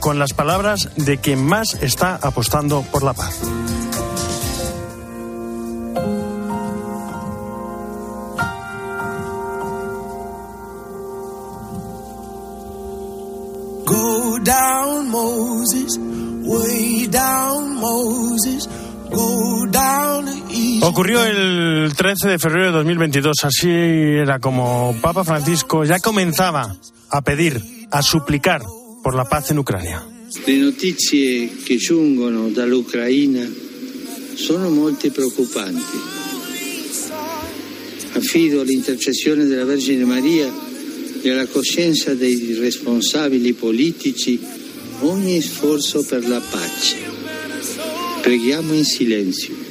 con las palabras de quien más está apostando por la paz. Go down, Moses, way down, Moses. Ocurrió el 13 de febrero de 2022, así era como Papa Francisco ya comenzaba a pedir, a suplicar por la paz en Ucrania. Le notizie che giungono dall'Ucraina sono molto preoccupanti. Affido all'intercessione della Vergine Maria e alla coscienza dei responsabili politici ogni sforzo per la pace. Preghiamo in silenzio.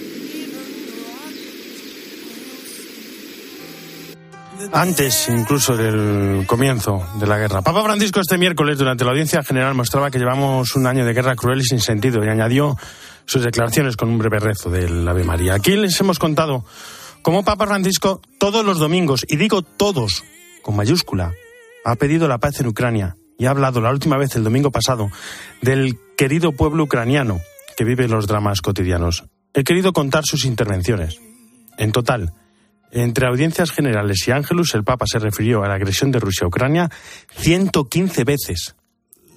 Antes incluso del comienzo de la guerra. Papa Francisco este miércoles durante la audiencia general mostraba que llevamos un año de guerra cruel y sin sentido y añadió sus declaraciones con un breve rezo del Ave María. Aquí les hemos contado cómo Papa Francisco todos los domingos, y digo todos con mayúscula, ha pedido la paz en Ucrania y ha hablado la última vez el domingo pasado del querido pueblo ucraniano que vive los dramas cotidianos. He querido contar sus intervenciones. En total, entre audiencias generales y Ángelus, el Papa se refirió a la agresión de Rusia a Ucrania 115 veces.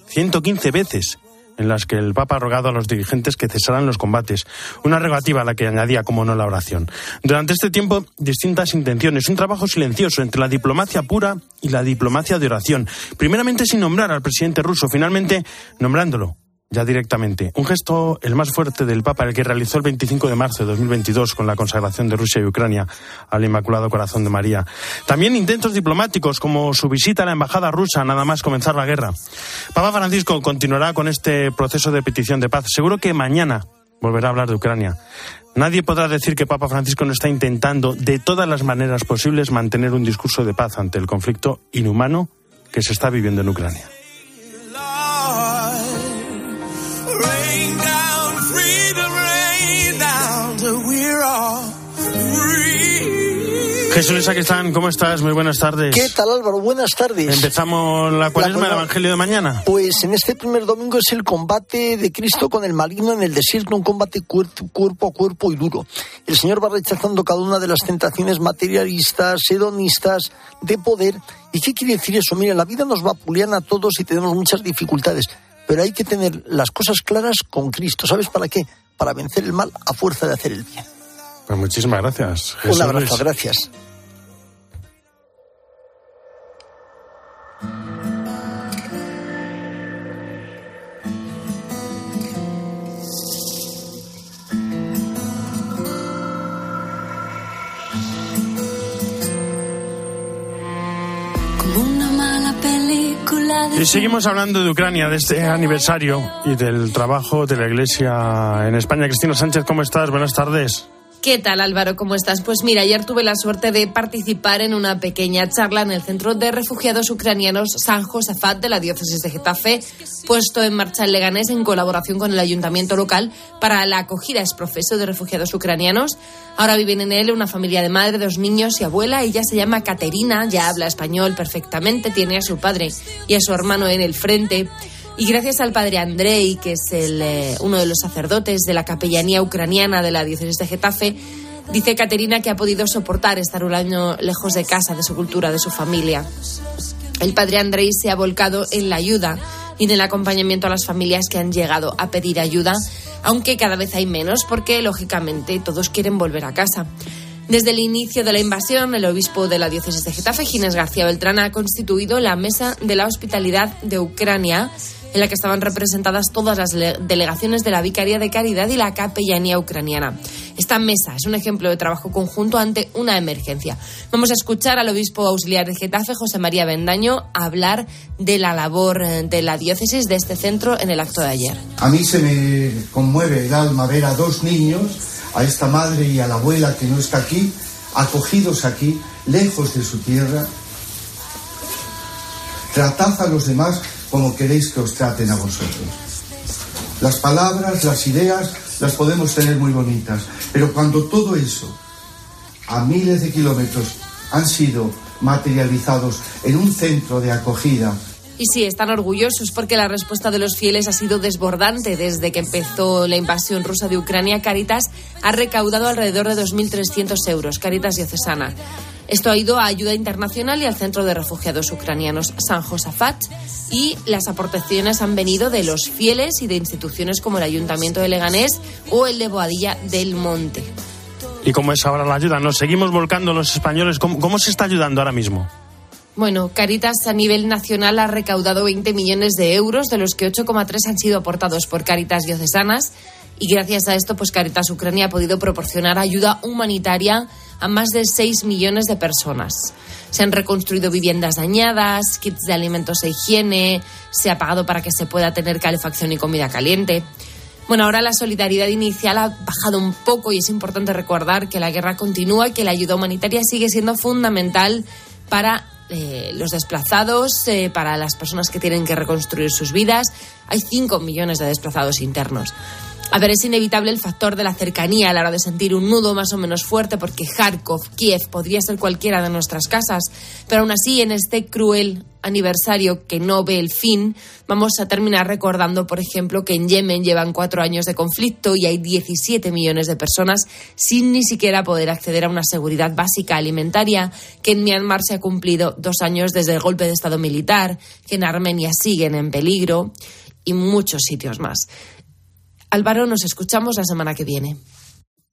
115 veces en las que el Papa ha rogado a los dirigentes que cesaran los combates, una regativa a la que añadía como no la oración. Durante este tiempo, distintas intenciones, un trabajo silencioso entre la diplomacia pura y la diplomacia de oración, primeramente sin nombrar al presidente ruso, finalmente nombrándolo ya directamente. Un gesto el más fuerte del Papa, el que realizó el 25 de marzo de 2022 con la consagración de Rusia y Ucrania al Inmaculado Corazón de María. También intentos diplomáticos como su visita a la embajada rusa nada más comenzar la guerra. Papa Francisco continuará con este proceso de petición de paz. Seguro que mañana volverá a hablar de Ucrania. Nadie podrá decir que Papa Francisco no está intentando de todas las maneras posibles mantener un discurso de paz ante el conflicto inhumano que se está viviendo en Ucrania. Jesús están? ¿cómo estás? Muy buenas tardes. ¿Qué tal Álvaro? Buenas tardes. Empezamos la cuaresma del Evangelio de mañana. Pues en este primer domingo es el combate de Cristo con el maligno en el desierto, un combate cuerpo, a cuerpo y duro. El Señor va rechazando cada una de las tentaciones materialistas, hedonistas, de poder. ¿Y qué quiere decir eso? Mira, la vida nos va puliana a todos y tenemos muchas dificultades, pero hay que tener las cosas claras con Cristo. ¿Sabes para qué? Para vencer el mal a fuerza de hacer el bien. Pues muchísimas gracias. Un abrazo, gracias. Y seguimos hablando de Ucrania, de este aniversario y del trabajo de la Iglesia en España. Cristina Sánchez, ¿cómo estás? Buenas tardes. ¿Qué tal Álvaro? ¿Cómo estás? Pues mira, ayer tuve la suerte de participar en una pequeña charla en el Centro de Refugiados Ucranianos San Josafat de la diócesis de Getafe, puesto en marcha en Leganés en colaboración con el ayuntamiento local para la acogida es profeso de refugiados ucranianos. Ahora viven en él una familia de madre, dos niños y abuela. Ella se llama Caterina, ya habla español perfectamente, tiene a su padre y a su hermano en el frente. Y gracias al padre Andrei, que es el, eh, uno de los sacerdotes de la capellanía ucraniana de la diócesis de Getafe, dice Caterina que ha podido soportar estar un año lejos de casa, de su cultura, de su familia. El padre Andrei se ha volcado en la ayuda y en el acompañamiento a las familias que han llegado a pedir ayuda, aunque cada vez hay menos porque, lógicamente, todos quieren volver a casa. Desde el inicio de la invasión, el obispo de la diócesis de Getafe, Ginés García Beltrán, ha constituido la Mesa de la Hospitalidad de Ucrania, en la que estaban representadas todas las delegaciones de la Vicaría de Caridad y la Capellanía Ucraniana. Esta mesa es un ejemplo de trabajo conjunto ante una emergencia. Vamos a escuchar al obispo auxiliar de Getafe, José María Bendaño, hablar de la labor eh, de la diócesis de este centro en el acto de ayer. A mí se me conmueve el alma ver a dos niños, a esta madre y a la abuela que no está aquí, acogidos aquí, lejos de su tierra. Tratad a los demás como queréis que os traten a vosotros. Las palabras, las ideas, las podemos tener muy bonitas, pero cuando todo eso, a miles de kilómetros, han sido materializados en un centro de acogida Y sí, están orgullosos porque la respuesta de los fieles ha sido desbordante. Desde que empezó la invasión rusa de Ucrania, Caritas ha recaudado alrededor de 2.300 euros, Caritas diocesana. Esto ha ido a ayuda internacional y al Centro de Refugiados Ucranianos San Josafat y las aportaciones han venido de los fieles y de instituciones como el Ayuntamiento de Leganés o el de Boadilla del Monte. ¿Y cómo es ahora la ayuda? ¿Nos seguimos volcando los españoles? ¿Cómo, cómo se está ayudando ahora mismo? Bueno, Caritas a nivel nacional ha recaudado 20 millones de euros, de los que 8,3 han sido aportados por Caritas diocesanas. Y gracias a esto, pues Caritas Ucrania ha podido proporcionar ayuda humanitaria a más de 6 millones de personas. Se han reconstruido viviendas dañadas, kits de alimentos e higiene, se ha pagado para que se pueda tener calefacción y comida caliente. Bueno, ahora la solidaridad inicial ha bajado un poco y es importante recordar que la guerra continúa y que la ayuda humanitaria sigue siendo fundamental para eh, los desplazados, eh, para las personas que tienen que reconstruir sus vidas. Hay 5 millones de desplazados internos. A ver, es inevitable el factor de la cercanía a la hora de sentir un nudo más o menos fuerte, porque Kharkov, Kiev, podría ser cualquiera de nuestras casas. Pero aún así, en este cruel aniversario que no ve el fin, vamos a terminar recordando, por ejemplo, que en Yemen llevan cuatro años de conflicto y hay 17 millones de personas sin ni siquiera poder acceder a una seguridad básica alimentaria, que en Myanmar se ha cumplido dos años desde el golpe de Estado militar, que en Armenia siguen en peligro y muchos sitios más. Álvaro, nos escuchamos la semana que viene.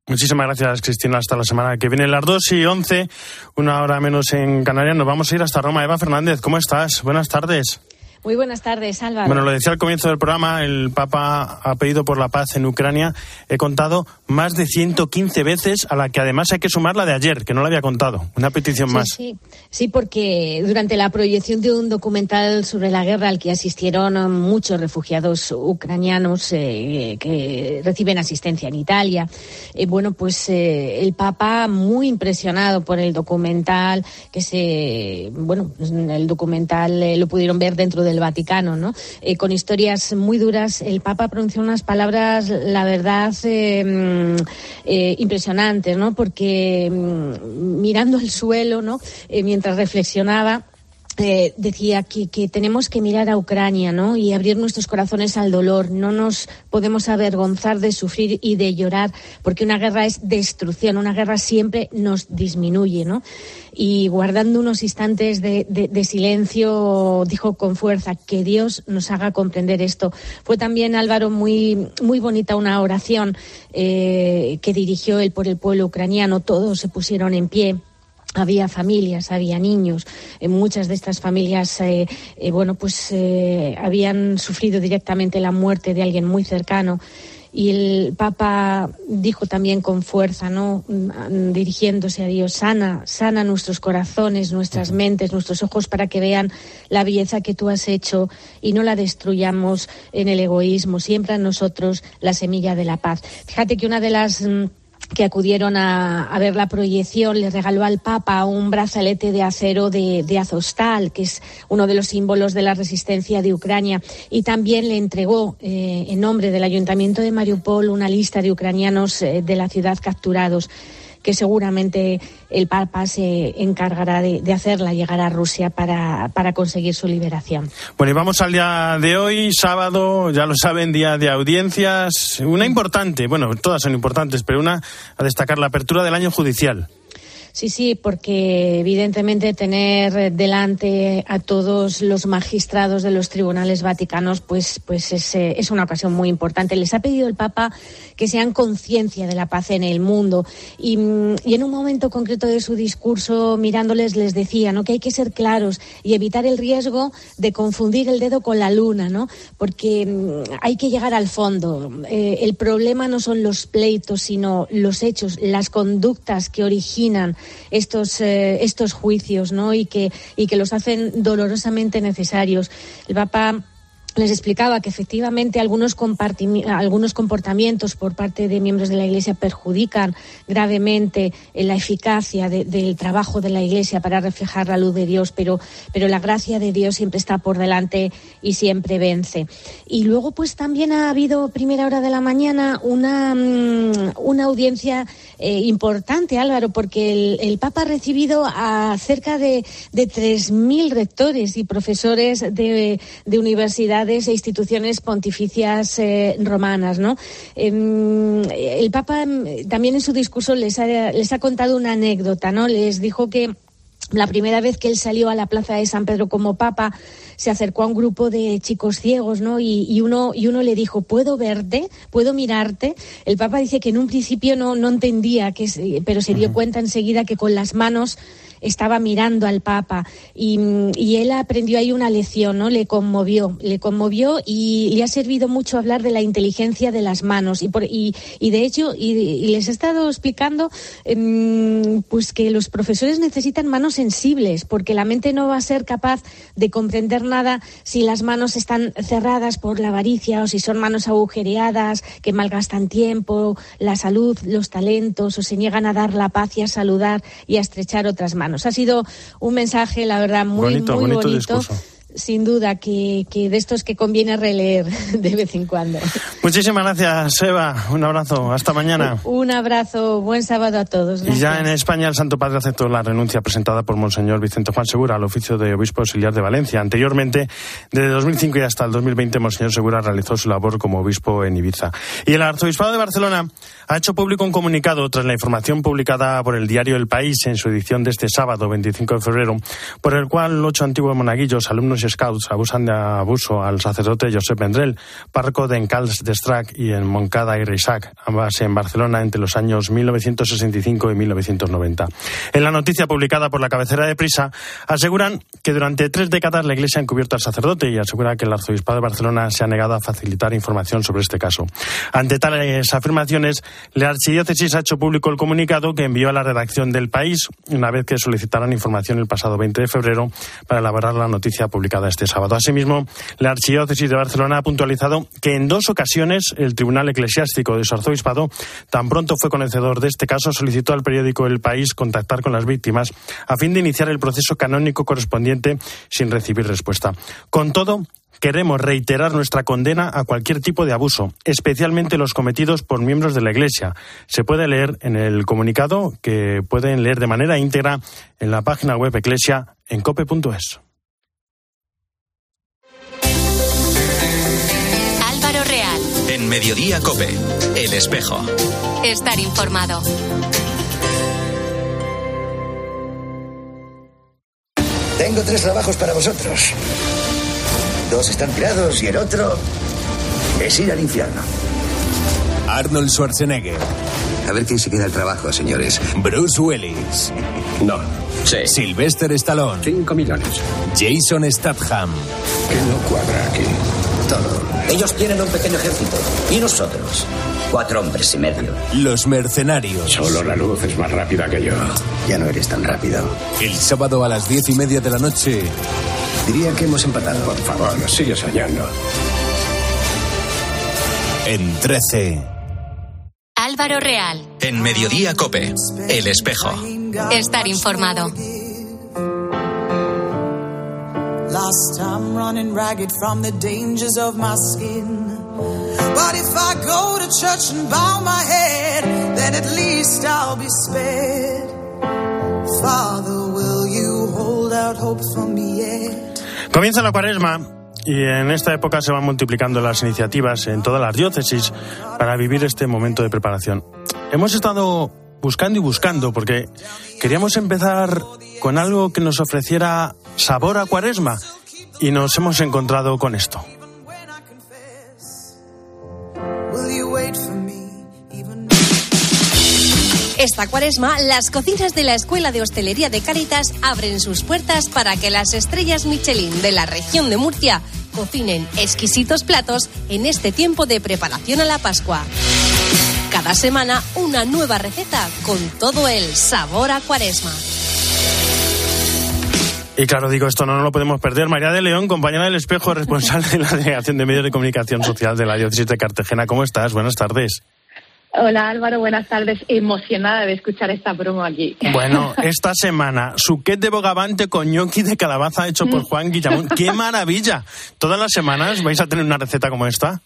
Muchísimas gracias, Cristina. Hasta la semana que viene. Las 2 y 11, una hora menos en Canarias. Nos vamos a ir hasta Roma. Eva Fernández, ¿cómo estás? Buenas tardes. Muy buenas tardes, Álvaro. Bueno, lo decía al comienzo del programa, el Papa ha pedido por la paz en Ucrania. He contado más de 115 veces, a la que además hay que sumar la de ayer, que no la había contado. Una petición más. Sí, sí, porque durante la proyección de un documental sobre la guerra al que asistieron muchos refugiados ucranianos eh, que reciben asistencia en Italia, eh, bueno, pues eh, el Papa muy impresionado por el documental, que se, bueno, pues, el documental lo pudieron ver dentro del Vaticano, ¿no? Eh, con historias muy duras, el Papa pronunció unas palabras, la verdad, eh, mm, eh, impresionantes, ¿no? Porque mm, mirando el suelo, ¿no? mientras reflexionaba, eh, decía que, que, tenemos que mirar a Ucrania ¿no? y abrir nuestros corazones al dolor. No nos podemos avergonzar de sufrir y de llorar, porque una guerra es destrucción, una guerra siempre nos disminuye. ¿no? Y guardando unos instantes de, de, silencio, dijo con fuerza que Dios nos haga comprender esto. Fue también, Álvaro, muy, muy bonita una oración eh, que dirigió él por el pueblo ucraniano. Todos se pusieron en pie había familias, había niños. En muchas de estas familias, eh, eh, bueno, pues eh, habían sufrido directamente la muerte de alguien muy cercano. Y el Papa dijo también con fuerza, ¿no? Mm, dirigiéndose a Dios, sana, sana nuestros corazones, nuestras mentes, nuestros ojos para que vean la belleza que tú has hecho y no la destruyamos en el egoísmo. Siempre a nosotros la semilla de la paz. Fíjate que una de las mm, que acudieron a, a, ver la proyección, le regaló al Papa un brazalete de acero de, Azostal, que es uno de los símbolos de la resistencia de Ucrania, y también le entregó, eh, en nombre del Ayuntamiento de Mariupol, una lista de ucranianos eh, de la ciudad capturados que seguramente el Papa se encargará de, hacerla llegar a Rusia para, para, conseguir su liberación. Bueno, y vamos al día de hoy, sábado, ya lo saben, día de audiencias. Una importante, bueno, todas son importantes, pero una a destacar la apertura del año judicial. Sí, sí, porque evidentemente tener delante a todos los magistrados de los tribunales vaticanos, pues, pues es, es una ocasión muy importante. Les ha pedido el Papa que sean conciencia de la paz en el mundo y, y, en un momento concreto de su discurso, mirándoles, les decía ¿no? que hay que ser claros y evitar el riesgo de confundir el dedo con la luna, ¿no? porque hay que llegar al fondo. Eh, el problema no son los pleitos, sino los hechos, las conductas que originan estos, eh, estos juicios ¿no? y, que, y que los hacen dolorosamente necesarios. El Papa les explicaba que efectivamente algunos, algunos comportamientos por parte de miembros de la Iglesia perjudican gravemente la eficacia del trabajo de la Iglesia para reflejar la luz de Dios, pero, pero la gracia de Dios siempre está por delante y siempre vence. Y luego, pues también ha habido, primera hora de la mañana, una, mm, una audiencia eh, importante, Álvaro, porque el, Papa ha recibido a cerca de, de 3.000 rectores y profesores de, de universidades e instituciones pontificias eh, romanas. ¿no? Em, el Papa em, también en su discurso les ha, les ha contado una anécdota, ¿no? Les dijo que la primera vez que él salió a la plaza de San Pedro como papa, se acercó a un grupo de chicos ciegos, ¿no? Y, uno, y uno le dijo, ¿puedo verte? ¿Puedo mirarte? El papa dice que en un principio no, no entendía, que, pero se dio cuenta enseguida que con las manos estaba mirando al Papa y, él aprendió ahí una lección, ¿no? Le conmovió, le conmovió y le ha servido mucho hablar de la inteligencia de las manos y, por, y, de hecho y, les he estado explicando em, pues que los profesores necesitan manos sensibles porque la mente no va a ser capaz de comprender nada si las manos están cerradas por la avaricia o si son manos agujereadas que malgastan tiempo, la salud, los talentos o se niegan a dar la paz y a saludar y a estrechar otras manos. Ha sido un mensaje, la verdad, muy, muy bonito sin duda que, que, de estos que conviene releer de vez en cuando. Muchísimas gracias, Eva. Un abrazo. Hasta mañana. Un abrazo. Buen sábado a todos. Y ya en España el Santo Padre aceptó la renuncia presentada por Monseñor Vicente Juan Segura al oficio de obispo auxiliar de Valencia. Anteriormente, desde 2005 y hasta el 2020, Monseñor Segura realizó su labor como obispo en Ibiza. Y el Arzobispado de Barcelona ha hecho público un comunicado tras la información publicada por el diario El País en su edición de este sábado, 25 de febrero, por el cual ocho antiguos monaguillos, alumnos y scouts abusan de abuso al sacerdote Josep Vendrell, párroco de Encals de Strac y en Moncada y Reisac, ambas en Barcelona entre los años 1965 y 1990. En la noticia publicada por la cabecera de Prisa, aseguran que durante tres décadas la Iglesia ha encubierto al sacerdote y asegura que el arzobispado de Barcelona se ha negado a facilitar información sobre este caso. Ante tales afirmaciones, la Archidiócesis ha hecho público el comunicado que envió a la redacción del país una vez que solicitaran información el pasado 20 de febrero para elaborar la noticia publicada este sábado. Asimismo, la Archidiócesis de Barcelona ha puntualizado que en dos ocasiones el Tribunal Eclesiástico de arzobispado, tan pronto fue conocedor de este caso, solicitó al periódico El País contactar con las víctimas a fin de iniciar el proceso canónico correspondiente sin recibir respuesta. Con todo, Queremos reiterar nuestra condena a cualquier tipo de abuso, especialmente los cometidos por miembros de la Iglesia. Se puede leer en el comunicado que pueden leer de manera íntegra en la página web Eclesia en cope.es. En Mediodía Cope, El Espejo. Estar informado. Tengo tres trabajos para vosotros. Dos están tirados y el otro es ir al infierno. Arnold Schwarzenegger. A ver quién se queda el trabajo, señores. Bruce Willis. No. Sí. Sylvester Stallone. Cinco millones. Jason Statham. ¿Qué no cuadra aquí? Todo. Ellos tienen un pequeño ejército. ¿Y nosotros? Cuatro hombres y medio. Los mercenarios. Solo la luz es más rápida que yo. Ya no eres tan rápido. El sábado a las diez y media de la noche. Diría que hemos empatado. Por favor, sigue soñando. En 13. Álvaro Real. En Mediodía Cope. El espejo. Estar informado. Last time running ragged from the dangers of my skin. But if I go to church and bow my head, then at least I'll be spared. Father, will you hold out hope for me yet? Comienza la cuaresma y en esta época se van multiplicando las iniciativas en todas las diócesis para vivir este momento de preparación. Hemos estado buscando y buscando porque queríamos empezar con algo que nos ofreciera sabor a cuaresma y nos hemos encontrado con esto. Esta cuaresma, las cocinas de la Escuela de Hostelería de Caritas abren sus puertas para que las estrellas Michelin de la región de Murcia cocinen exquisitos platos en este tiempo de preparación a la Pascua. Cada semana una nueva receta con todo el sabor a cuaresma. Y claro, digo, esto no, no lo podemos perder. María de León, compañera del espejo, responsable de la Delegación de Medios de Comunicación Social de la Diócesis de Cartagena. ¿Cómo estás? Buenas tardes. Hola Álvaro, buenas tardes. Emocionada de escuchar esta promo aquí. Bueno, esta semana, suquet de bogavante con gnocchi de calabaza hecho por Juan Guillamón. ¡Qué maravilla! ¿Todas las semanas vais a tener una receta como esta?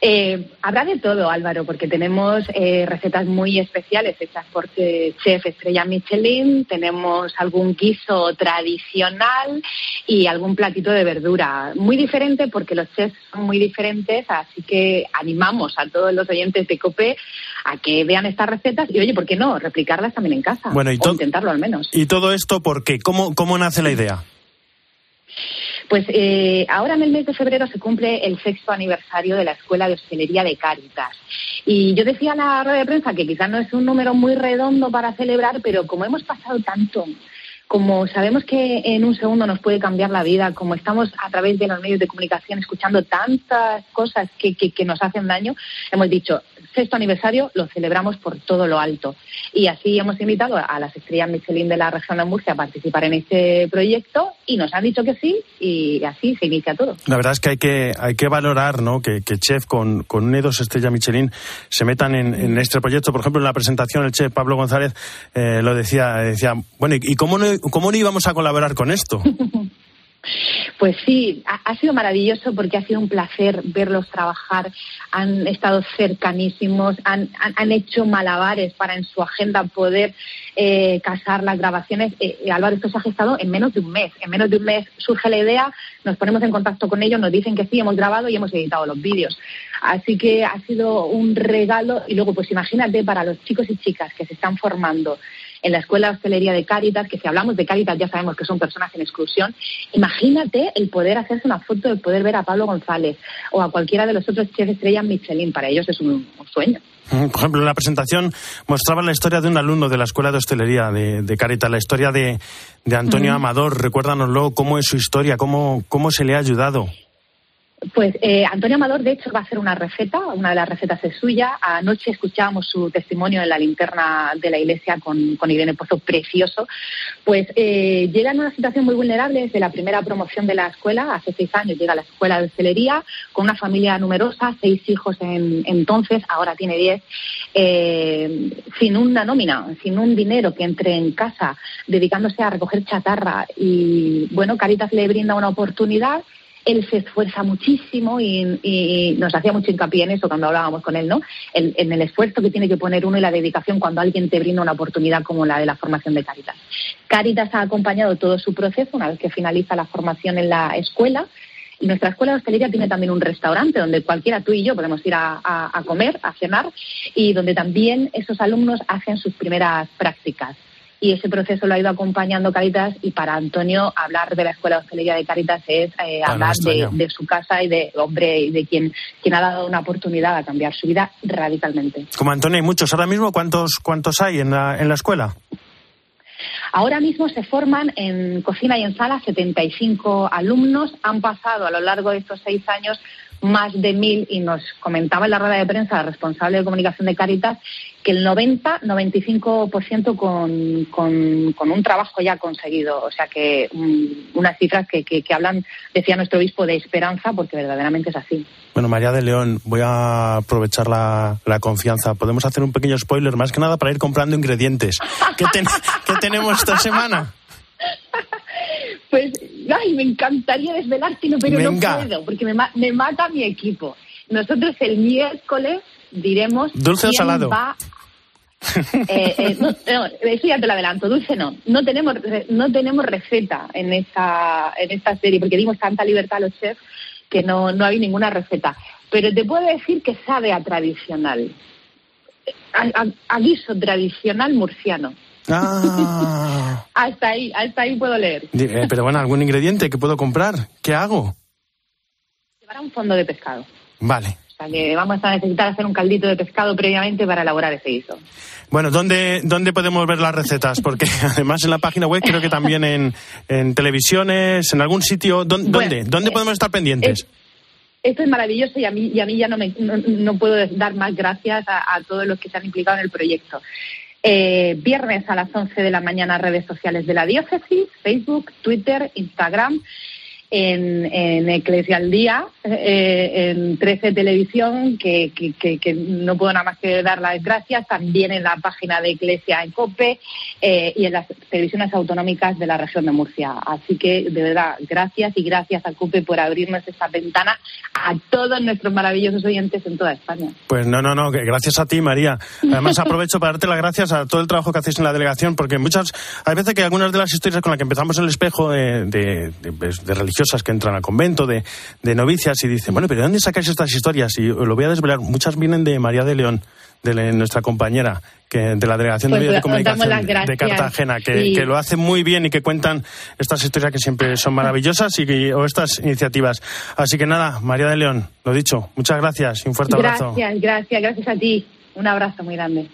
Eh, habrá de todo, Álvaro, porque tenemos eh, recetas muy especiales hechas por chef estrella Michelin, tenemos algún guiso tradicional y algún platito de verdura. Muy diferente porque los chefs son muy diferentes, así que animamos a todos los oyentes de COPE a que vean estas recetas y, oye, ¿por qué no? Replicarlas también en casa. Bueno, y o intentarlo al menos. ¿Y todo esto por qué? ¿Cómo, cómo nace la idea? Pues eh, ahora en el mes de febrero se cumple el sexto aniversario de la Escuela de Hostelería de Cáritas. Y yo decía en la rueda de prensa que quizás no es un número muy redondo para celebrar, pero como hemos pasado tanto, como sabemos que en un segundo nos puede cambiar la vida, como estamos a través de los medios de comunicación escuchando tantas cosas que, que, que nos hacen daño, hemos dicho, sexto aniversario lo celebramos por todo lo alto. Y así hemos invitado a las estrellas Michelin de la región de Murcia a participar en este proyecto y nos han dicho que sí y así se inicia todo. La verdad es que hay que, hay que valorar ¿no? que, que chef con, con una dos estrellas Michelin se metan en, en este proyecto. Por ejemplo, en la presentación el chef Pablo González eh, lo decía, decía, bueno, ¿y, y cómo, no, cómo no íbamos a colaborar con esto? Pues sí, ha, sido maravilloso porque ha sido un placer verlos trabajar. Han estado cercanísimos, han, han, han hecho malabares para en su agenda poder eh, casar las grabaciones. Eh, Álvaro, esto se ha gestado en menos de un mes. En menos de un mes surge la idea, nos ponemos en contacto con ellos, nos dicen que sí, hemos grabado y hemos editado los vídeos. Así que ha sido un regalo. Y luego, pues imagínate para los chicos y chicas que se están formando en la Escuela de Hostelería de Cáritas, que si hablamos de Cáritas ya sabemos que son personas en exclusión, imagínate el poder hacerse una foto, el poder ver a Pablo González o a cualquiera de los otros chefs estrellas Michelin. Para ellos es un, un sueño. Por ejemplo, en la presentación mostraba la historia de un alumno de la Escuela de Hostelería de, de Cáritas, la historia de, de Antonio uh -huh. Amador. Recuérdanoslo, cómo es su historia, cómo, cómo se le ha ayudado. Pues eh, Antonio Amador, de hecho, va a hacer una receta, una de las recetas es suya. Anoche escuchábamos su testimonio en la linterna de la iglesia con, con Irene Pozo, precioso. Pues eh, llega en una situación muy vulnerable desde la primera promoción de la escuela, hace seis años llega a la escuela de hostelería, con una familia numerosa, seis hijos en, entonces, ahora tiene diez, eh, sin una nómina, sin un dinero que entre en casa, dedicándose a recoger chatarra. Y bueno, Caritas le brinda una oportunidad él se esfuerza muchísimo y, nos hacía mucho hincapié en eso cuando hablábamos con él, ¿no? En el esfuerzo que tiene que poner uno y la dedicación cuando alguien te brinda una oportunidad como la de la formación de Caritas. Caritas ha acompañado todo su proceso una vez que finaliza la formación en la escuela. Y nuestra escuela de hostelería tiene también un restaurante donde cualquiera, tú y yo, podemos ir a comer, a cenar, y donde también esos alumnos hacen sus primeras prácticas y ese proceso lo ha ido acompañando Caritas y para Antonio hablar de la Escuela de Hostelería de Caritas es eh, hablar de, de, su casa y de hombre y de quien, quien ha dado una oportunidad a cambiar su vida radicalmente. Como Antonio hay muchos. Ahora mismo, ¿cuántos, cuántos hay en la, en la escuela? Ahora mismo se forman en cocina y en sala 75 alumnos. Han pasado a lo largo de estos seis años más de mil y nos comentaba en la rueda de prensa la responsable de comunicación de Caritas que el 90-95% con, con, con un trabajo ya conseguido. O sea que um, unas cifras que, que, que, hablan, decía nuestro obispo, de esperanza, porque verdaderamente es así. Bueno, María de León, voy a aprovechar la, la confianza. Podemos hacer un pequeño spoiler, más que nada para ir comprando ingredientes. ¿Qué, ten, ¿qué tenemos esta semana? Pues, ay, me encantaría desvelarte, pero Venga. no puedo, porque me, me, mata mi equipo. Nosotros el miércoles diremos. ¿Dulce o salado? Va... eh, eh, no, no, eso ya te lo adelanto, dulce no. No tenemos, no tenemos receta en esta, en esta serie, porque dimos tanta libertad a los chefs que no, no hay ninguna receta. Pero te puedo decir que sabe a tradicional. A, a, a guiso tradicional murciano. Ah. hasta ahí, hasta ahí puedo leer. Eh, pero bueno, ¿algún ingrediente que puedo comprar? ¿Qué hago? Llevar un fondo de pescado. Vale. O sea que vamos a necesitar hacer un caldito de pescado previamente para elaborar ese guiso. Bueno, ¿dónde, ¿dónde podemos ver las recetas? Porque además en la página web, creo que también en, en televisiones, en algún sitio. ¿Dónde, bueno, ¿dónde podemos estar pendientes? Es, esto es maravilloso y a mí, y a mí ya no, me, no, no puedo dar más gracias a, a todos los que se han implicado en el proyecto. Eh, viernes a las 11 de la mañana, redes sociales de la diócesis, Facebook, Twitter, Instagram en, en Eclesial Día, eh, en 13 Televisión, que, que, que, no puedo nada más que dar las gracias, también en la página de Eclesia en COPE eh, y en las televisiones autonómicas de la región de Murcia. Así que, de verdad, gracias y gracias a COPE por abrirnos esta ventana a todos nuestros maravillosos oyentes en toda España. Pues no, no, no, gracias a ti, María. Además, aprovecho para darte las gracias a todo el trabajo que hacéis en la delegación, porque muchas, hay veces que algunas de las historias con las que empezamos el espejo de, de, de, de religión que entran al convento, de, de novicias, y dicen, bueno, pero ¿de dónde sacáis estas historias? Y lo voy a desvelar. Muchas vienen de María de León, de nuestra compañera que de la Delegación pues de Medios de Comunicación de Cartagena, que, sí. que, lo hace muy bien y que cuentan estas historias que siempre son maravillosas y que, o estas iniciativas. Así que nada, María de León, lo dicho, muchas gracias y un fuerte gracias, abrazo. Gracias, gracias, gracias a ti. Un abrazo muy grande.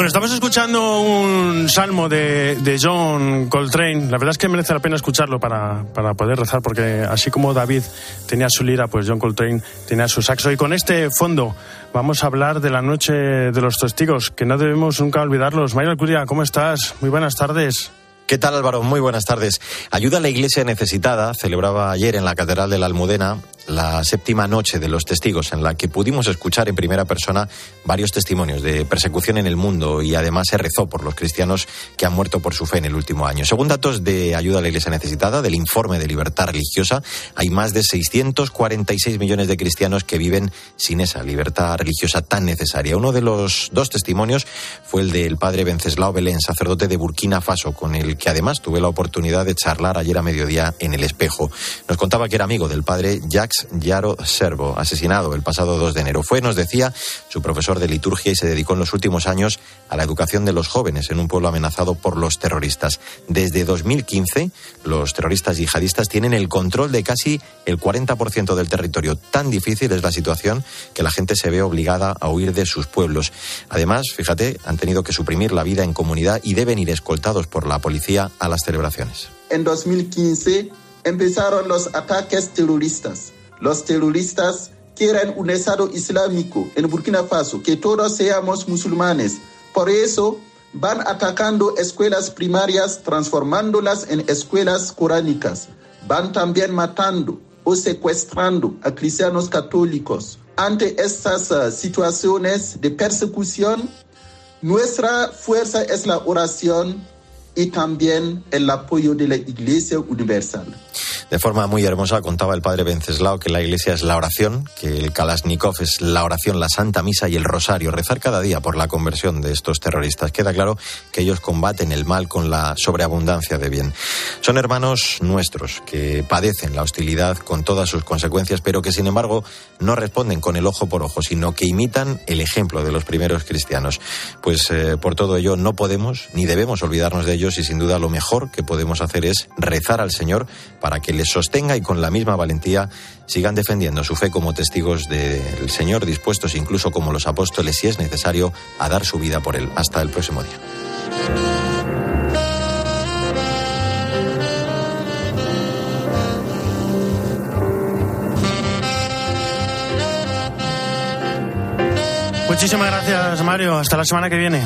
Bueno, estamos escuchando un salmo de, de, John Coltrane. La verdad es que merece la pena escucharlo para, para, poder rezar, porque así como David tenía su lira, pues John Coltrane tenía su saxo. Y con este fondo vamos a hablar de la noche de los testigos, que no debemos nunca olvidarlos. María Alcuria, ¿cómo estás? Muy buenas tardes. ¿Qué tal Álvaro? Muy buenas tardes. Ayuda a la Iglesia necesitada celebraba ayer en la Catedral de la Almudena la séptima noche de los testigos, en la que pudimos escuchar en primera persona varios testimonios de persecución en el mundo y además se rezó por los cristianos que han muerto por su fe en el último año. Según datos de Ayuda a la Iglesia Necesitada, del informe de libertad religiosa, hay más de 646 millones de cristianos que viven sin esa libertad religiosa tan necesaria. Uno de los dos testimonios fue el del padre Venceslao Belén, sacerdote de Burkina Faso, con el que además tuve la oportunidad de charlar ayer a mediodía en el espejo. Nos contaba que era amigo del padre Jacques Yaro Servo, asesinado el pasado 2 de enero. Fue, nos decía, su profesor de liturgia y se dedicó en los últimos años a la educación de los jóvenes en un pueblo amenazado por los terroristas. Desde 2015, los terroristas yihadistas tienen el control de casi el 40% del territorio. Tan difícil es la situación que la gente se ve obligada a huir de sus pueblos. Además, fíjate, han tenido que suprimir la vida en comunidad y deben ir escoltados por la policía a las celebraciones. En 2015 empezaron los ataques terroristas los terroristas quieren un Estado islámico en Burkina Faso, que todos seamos musulmanes. Por eso van atacando escuelas primarias, transformándolas en escuelas coránicas. Van también matando o secuestrando a cristianos católicos. Ante estas uh, situaciones de persecución, nuestra fuerza es la oración y también el apoyo de la Iglesia Universal. De forma muy hermosa contaba el padre Venceslao que la iglesia es la oración, que el Kalashnikov es la oración, la Santa Misa y el Rosario, rezar cada día por la conversión de estos terroristas. Queda claro que ellos combaten el mal con la sobreabundancia de bien. Son hermanos nuestros que padecen la hostilidad con todas sus consecuencias, pero que sin embargo no responden con el ojo por ojo, sino que imitan el ejemplo de los primeros cristianos. Pues eh, por todo ello no podemos ni debemos olvidarnos de ellos y sin duda lo mejor que podemos hacer es rezar al Señor para que les sostenga y con la misma valentía sigan defendiendo su fe como testigos del Señor, dispuestos incluso como los apóstoles, si es necesario, a dar su vida por Él. Hasta el próximo día. Muchísimas gracias, Mario. Hasta la semana que viene.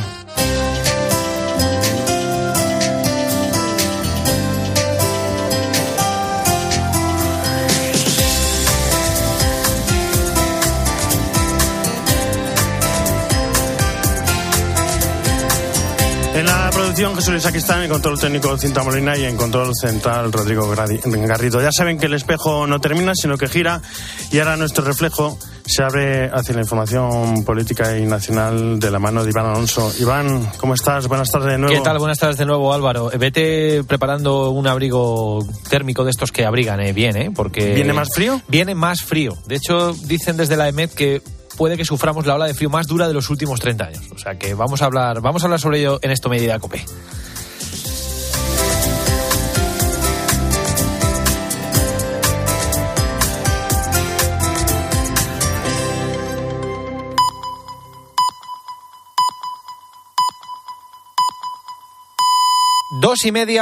Producción Jesús Luis Aquistán, en control técnico Cinta Molina y en control central Rodrigo Garrido. Ya saben que el espejo no termina, sino que gira y ahora nuestro reflejo se abre hacia la información política y nacional de la mano de Iván Alonso. Iván, ¿cómo estás? Buenas tardes de nuevo. ¿Qué tal? Buenas tardes de nuevo, Álvaro. Eh, Vete preparando un abrigo térmico de estos que abrigan eh, bien, ¿eh? Porque ¿Viene más frío? Viene más frío. De hecho, dicen desde la EMET que puede que suframos la ola de frío más dura de los últimos 30 años. O sea que vamos a hablar, vamos a hablar sobre ello en esto Medida Cope. Dos y media.